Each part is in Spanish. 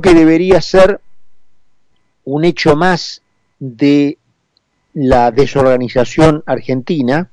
que debería ser un hecho más de la desorganización argentina,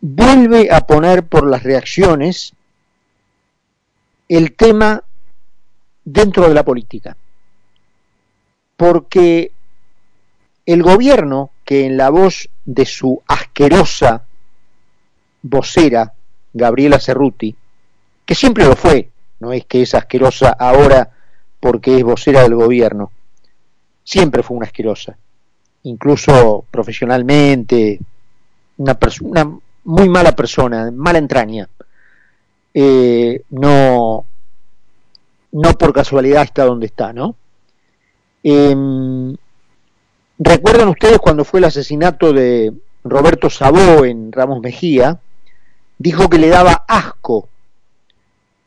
vuelve a poner por las reacciones el tema dentro de la política. Porque el gobierno, que en la voz de su asquerosa vocera, Gabriela Cerruti, que siempre lo fue, no es que es asquerosa ahora porque es vocera del gobierno, siempre fue una asquerosa, incluso profesionalmente, una, una muy mala persona, mala entraña. Eh, no, no por casualidad está donde está, ¿no? Em, ¿Recuerdan ustedes cuando fue el asesinato de Roberto Sabó en Ramos Mejía? Dijo que le daba asco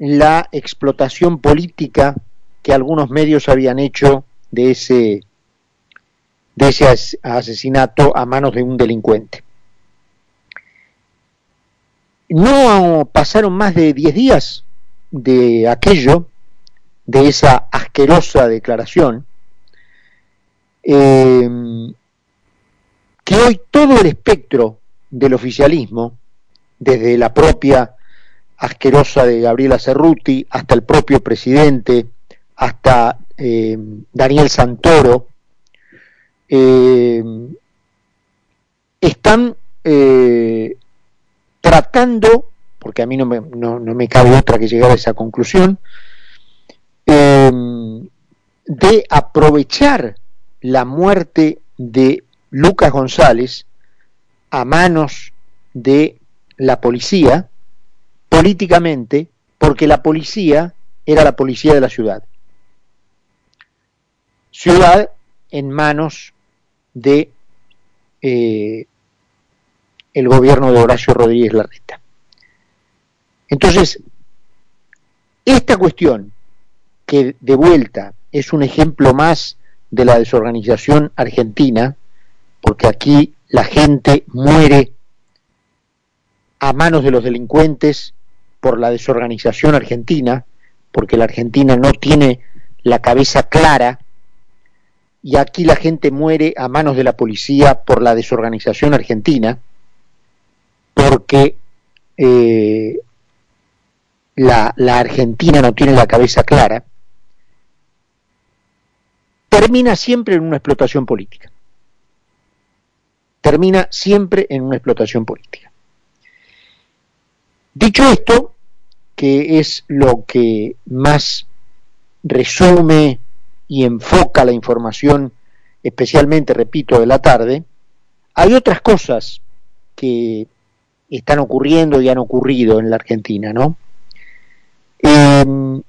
la explotación política que algunos medios habían hecho de ese, de ese asesinato a manos de un delincuente. No pasaron más de 10 días de aquello, de esa asquerosa declaración, eh, que hoy todo el espectro del oficialismo, desde la propia asquerosa de Gabriela Cerruti hasta el propio presidente, hasta eh, Daniel Santoro, eh, están tratando, porque a mí no me, no, me cabe otra que llegar a esa conclusión, de aprovechar la muerte de Lucas González a manos de la policía políticamente porque la policía era la policía de la ciudad. Ciudad en manos de eh, el gobierno de Horacio Rodríguez Larreta. Entonces, esta cuestión, que de vuelta es un ejemplo más de la desorganización argentina, porque aquí la gente muere a manos de los delincuentes por la desorganización argentina, porque la Argentina no tiene la cabeza clara, y aquí la gente muere a manos de la policía por la desorganización argentina, porque eh, la, la Argentina no tiene la cabeza clara, termina siempre en una explotación política. Termina siempre en una explotación política. Dicho esto, que es lo que más resume y enfoca la información, especialmente, repito, de la tarde, hay otras cosas que están ocurriendo y han ocurrido en la Argentina, ¿no? Em,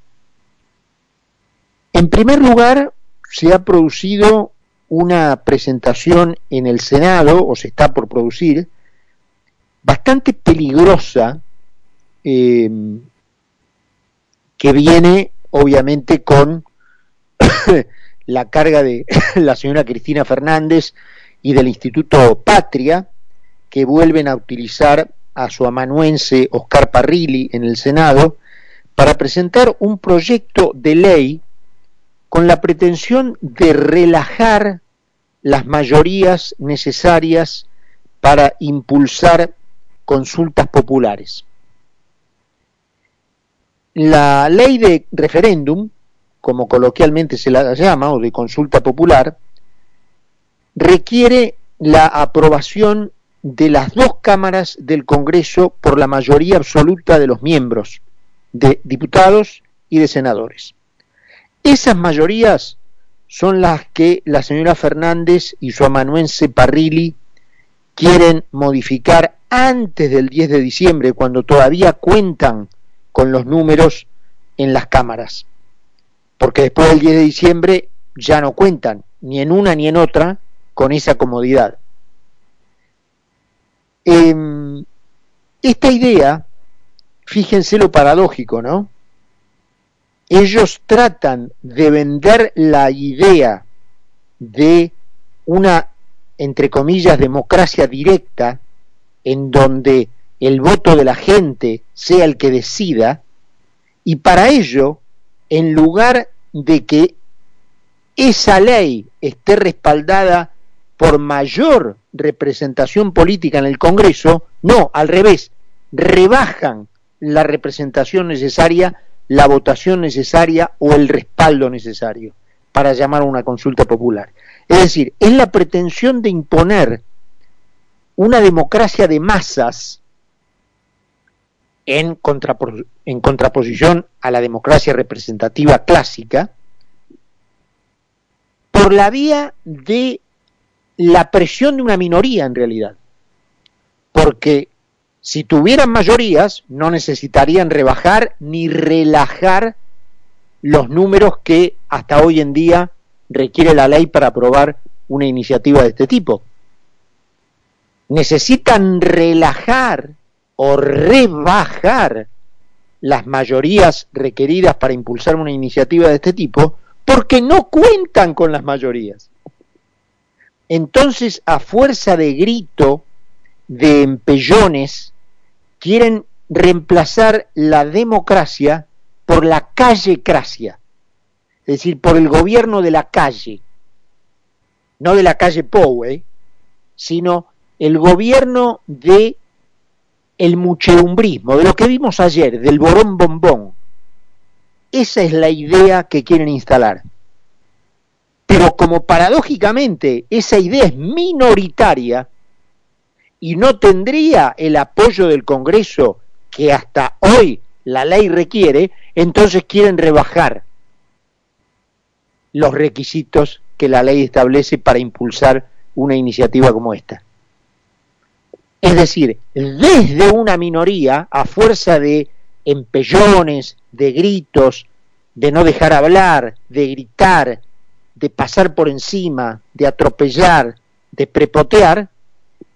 en primer lugar, se ha producido una presentación en el Senado, o se está por producir, bastante peligrosa, em, que viene obviamente con la carga de la señora Cristina Fernández y del Instituto Patria, que vuelven a utilizar a su amanuense Oscar Parrilli en el Senado para presentar un proyecto de ley con la pretensión de relajar las mayorías necesarias para impulsar consultas populares. La ley de referéndum, como coloquialmente se la llama, o de consulta popular, requiere la aprobación de las dos cámaras del Congreso por la mayoría absoluta de los miembros, de diputados y de senadores. Esas mayorías son las que la señora Fernández y su amanuense Parrilli quieren modificar antes del 10 de diciembre, cuando todavía cuentan con los números en las cámaras. Porque después del 10 de diciembre ya no cuentan, ni en una ni en otra, con esa comodidad. Em, esta idea, fíjense lo paradójico, ¿no? Ellos tratan de vender la idea de una, entre comillas, democracia directa, en donde el voto de la gente sea el que decida, y para ello en lugar de que esa ley esté respaldada por mayor representación política en el Congreso, no, al revés, rebajan la representación necesaria, la votación necesaria o el respaldo necesario para llamar a una consulta popular. Es decir, es la pretensión de imponer una democracia de masas en, contraposición a la democracia representativa clásica, por la vía de la presión de una minoría en realidad. Porque si tuvieran mayorías, no necesitarían rebajar ni relajar los números que hasta hoy en día requiere la ley para aprobar una iniciativa de este tipo. Necesitan relajar o rebajar las mayorías requeridas para impulsar una iniciativa de este tipo porque no cuentan con las mayorías. Entonces, a fuerza de grito, de empellones, quieren reemplazar la democracia por la callecracia, es decir, por el gobierno de la calle, no de la calle Powe, sino el gobierno de el mucheumbrismo, de lo que vimos ayer, del borón bombón. Esa es la idea que quieren instalar. Pero como paradójicamente esa idea es minoritaria y no tendría el apoyo del Congreso que hasta hoy la ley requiere, entonces quieren rebajar los requisitos que la ley establece para impulsar una iniciativa como esta. Es decir, desde una minoría, a fuerza de empellones, de gritos, de no dejar hablar, de gritar, de pasar por encima, de atropellar, de prepotear,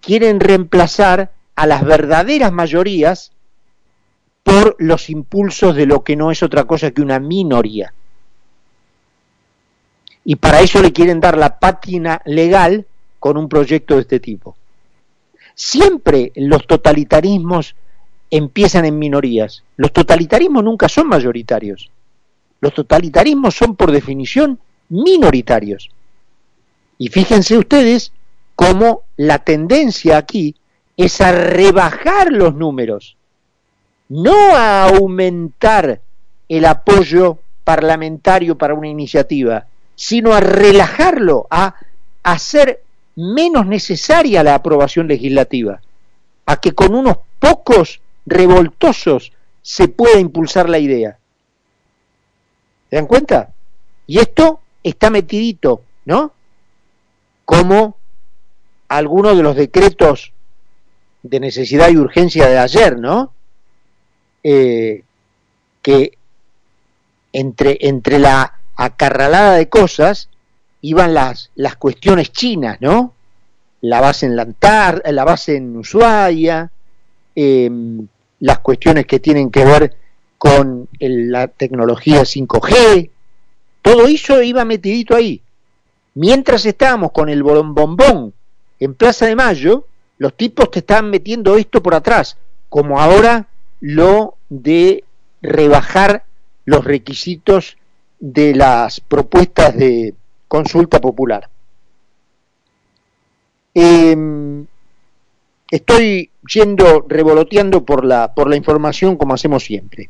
quieren reemplazar a las verdaderas mayorías por los impulsos de lo que no es otra cosa que una minoría. Y para eso le quieren dar la pátina legal con un proyecto de este tipo. Siempre los totalitarismos empiezan en minorías. Los totalitarismos nunca son mayoritarios. Los totalitarismos son por definición minoritarios. Y fíjense ustedes cómo la tendencia aquí es a rebajar los números, no a aumentar el apoyo parlamentario para una iniciativa, sino a relajarlo, a hacer menos necesaria la aprobación legislativa, a que con unos pocos revoltosos se pueda impulsar la idea. ¿Se dan cuenta? Y esto está metidito, ¿no? Como algunos de los decretos de necesidad y urgencia de ayer, ¿no? Eh, que entre, entre la acarralada de cosas iban las, las cuestiones chinas, ¿no? La base en Lantar, la base en Ushuaia, em, las cuestiones que tienen que ver con la tecnología 5G, todo eso iba metidito ahí. Mientras estábamos con el bombón en Plaza de Mayo, los tipos te estaban metiendo esto por atrás, como ahora lo de rebajar los requisitos de las propuestas de consulta popular. Em, estoy yendo revoloteando por la, por la información como hacemos siempre,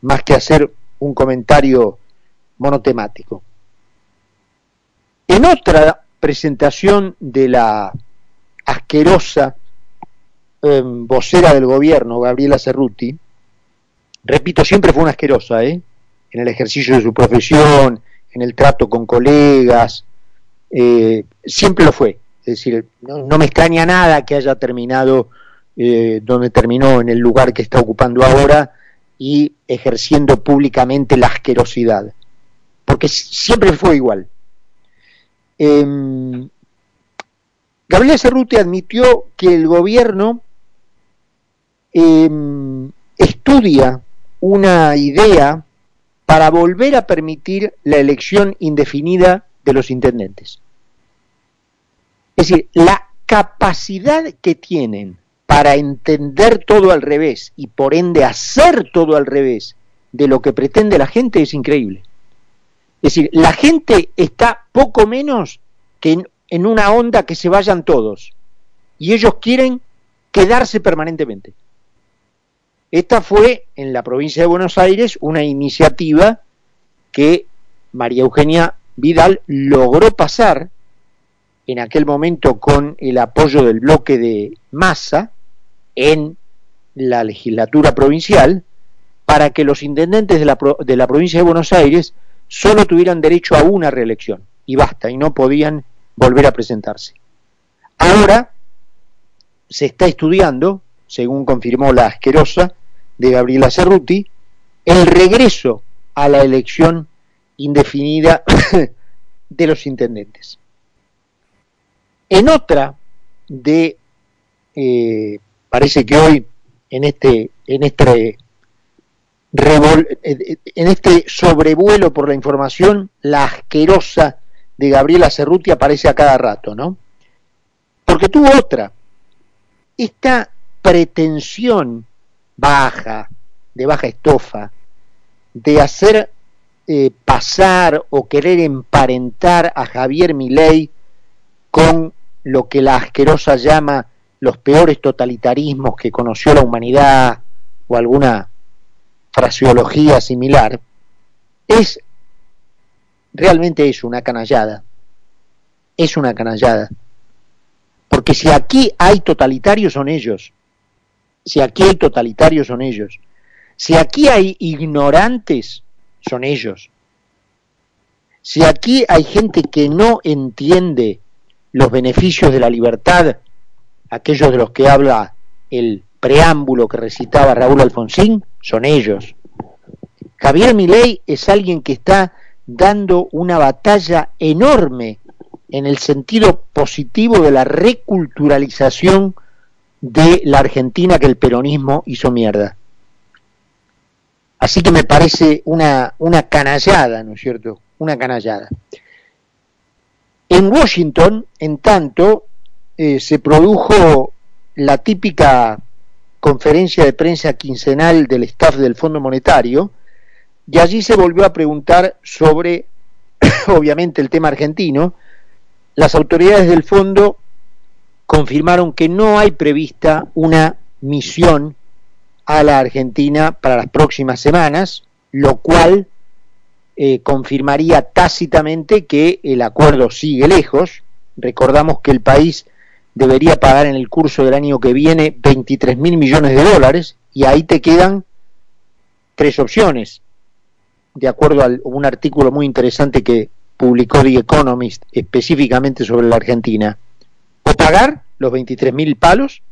más que hacer un comentario monotemático. En otra presentación de la asquerosa em, vocera del gobierno, Gabriela Cerruti, repito, siempre fue una asquerosa, ¿eh? en el ejercicio de su profesión, en el trato con colegas, eh, siempre lo fue. Es decir, no, me extraña nada que haya terminado eh, donde terminó, en el lugar que está ocupando ahora y ejerciendo públicamente la asquerosidad porque siempre fue igual. Eh, Gabriela Cerruti admitió que el gobierno em, estudia una idea para volver a permitir la elección indefinida de los intendentes. Es decir, la capacidad que tienen para entender todo al revés y por ende hacer todo al revés de lo que pretende la gente es increíble. Es decir, la gente está poco menos que en, en una onda que se vayan todos. Y ellos quieren quedarse permanentemente. Esta fue en la provincia de Buenos Aires una iniciativa que María Eugenia Vidal logró pasar en aquel momento con el apoyo del bloque de masa en la legislatura provincial para que los intendentes de la, de la provincia de Buenos Aires solo tuvieran derecho a una reelección y basta, y no podían volver a presentarse. Ahora se está estudiando, según confirmó la asquerosa de Gabriela Cerruti, el regreso a la elección indefinida de los intendentes. En otra de, eh, parece que hoy, en este, en este en este sobrevuelo por la información, la asquerosa de Gabriela Cerruti aparece a cada rato, ¿no? Porque tuvo otra, esta pretensión baja, de baja estofa, de hacer eh, pasar o querer emparentar a Javier Milei con lo que la asquerosa llama los peores totalitarismos que conoció la humanidad o alguna fraseología similar, es realmente es una canallada. Es una canallada. Porque si aquí hay totalitarios son ellos. Si aquí hay totalitarios son ellos. Si aquí hay ignorantes son ellos. Si aquí hay gente que no entiende los beneficios de la libertad, aquellos de los que habla el preámbulo que recitaba Raúl Alfonsín, son ellos. Javier Milei es alguien que está dando una batalla enorme en el sentido positivo de la reculturalización de la Argentina que el peronismo hizo mierda. Así que me parece una, una canallada, ¿no es cierto? Una canallada. En Washington, en tanto, eh, se produjo la típica conferencia de prensa quincenal del staff del Fondo Monetario, y allí se volvió a preguntar sobre, obviamente, el tema argentino. Las autoridades del fondo confirmaron que no hay prevista una misión a la Argentina para las próximas semanas, lo cual eh, confirmaría tácitamente que el acuerdo sigue lejos. Recordamos que el país debería pagar en el curso del año que viene 23 mil millones de dólares y ahí te quedan tres opciones. De acuerdo a un artículo muy interesante que publicó The Economist específicamente sobre la Argentina. O pagar los 23 mil palos,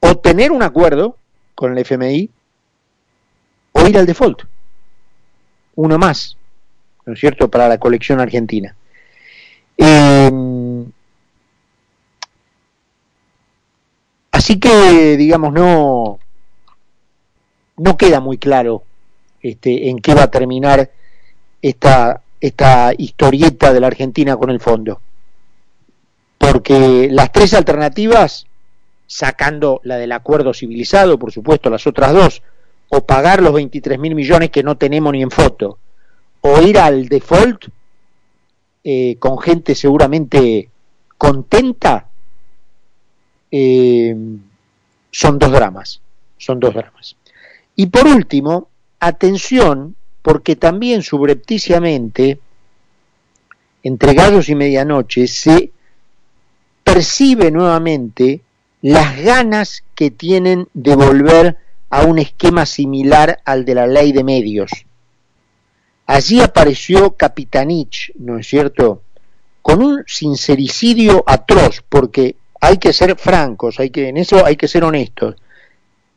o tener un acuerdo con el FMI, o ir al default. Uno más, ¿no es cierto?, para la colección argentina. Eh, Así que, digamos, no, no queda muy claro este, en qué va a terminar esta, esta historieta de la Argentina con el fondo. Porque las tres alternativas, sacando la del acuerdo civilizado, por supuesto, las otras dos, o pagar los 23 mil millones que no tenemos ni en foto, o ir al default eh, con gente seguramente contenta, eh, son dos dramas, son dos dramas. Y por último, atención, porque también subrepticiamente, entre gallos y medianoche, se percibe nuevamente las ganas que tienen de volver a un esquema similar al de la ley de medios. Allí apareció Capitanich, ¿no es cierto?, con un sincericidio atroz, porque hay que ser francos, hay que, en eso hay que ser honestos.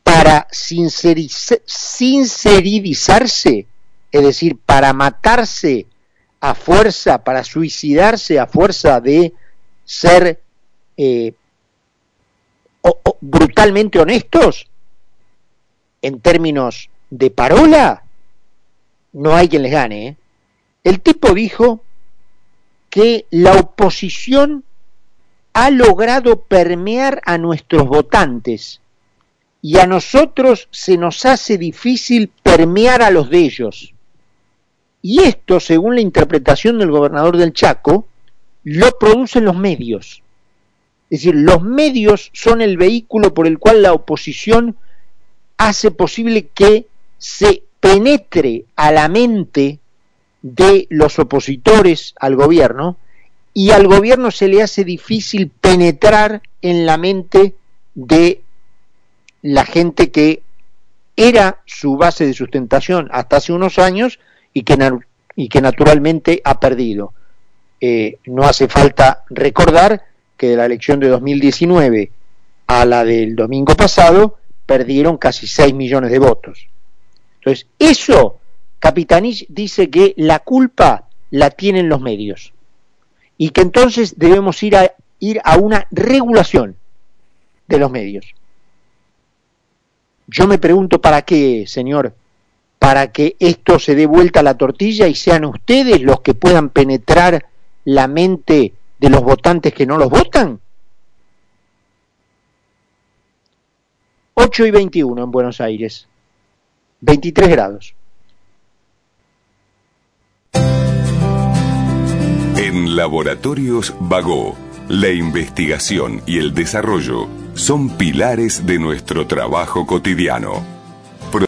Para sinceridizarse, es decir, para matarse a fuerza, para suicidarse a fuerza de ser eh, brutalmente honestos, en términos de parola, no hay quien les gane. ¿eh? El tipo dijo que la oposición ha logrado permear a nuestros votantes y a nosotros se nos hace difícil permear a los de ellos. Y esto, según la interpretación del gobernador del Chaco, lo producen los medios. Es decir, los medios son el vehículo por el cual la oposición hace posible que se penetre a la mente de los opositores al gobierno y al gobierno se le hace difícil penetrar en la mente de la gente que era su base de sustentación hasta hace unos años y que, naturalmente ha perdido. Eh, no hace falta recordar que de la elección de 2019 a la del domingo pasado perdieron casi 6 millones de votos. Entonces, eso, Capitanich dice que la culpa la tienen los medios y que entonces debemos ir a, ir a una regulación de los medios. Yo me pregunto para qué, señor, para que esto se dé vuelta a la tortilla y sean ustedes los que puedan penetrar la mente de los votantes que no los votan. 8 y 21 en Buenos Aires, 23 grados. En Laboratorios Vago, la investigación y el desarrollo son pilares de nuestro trabajo cotidiano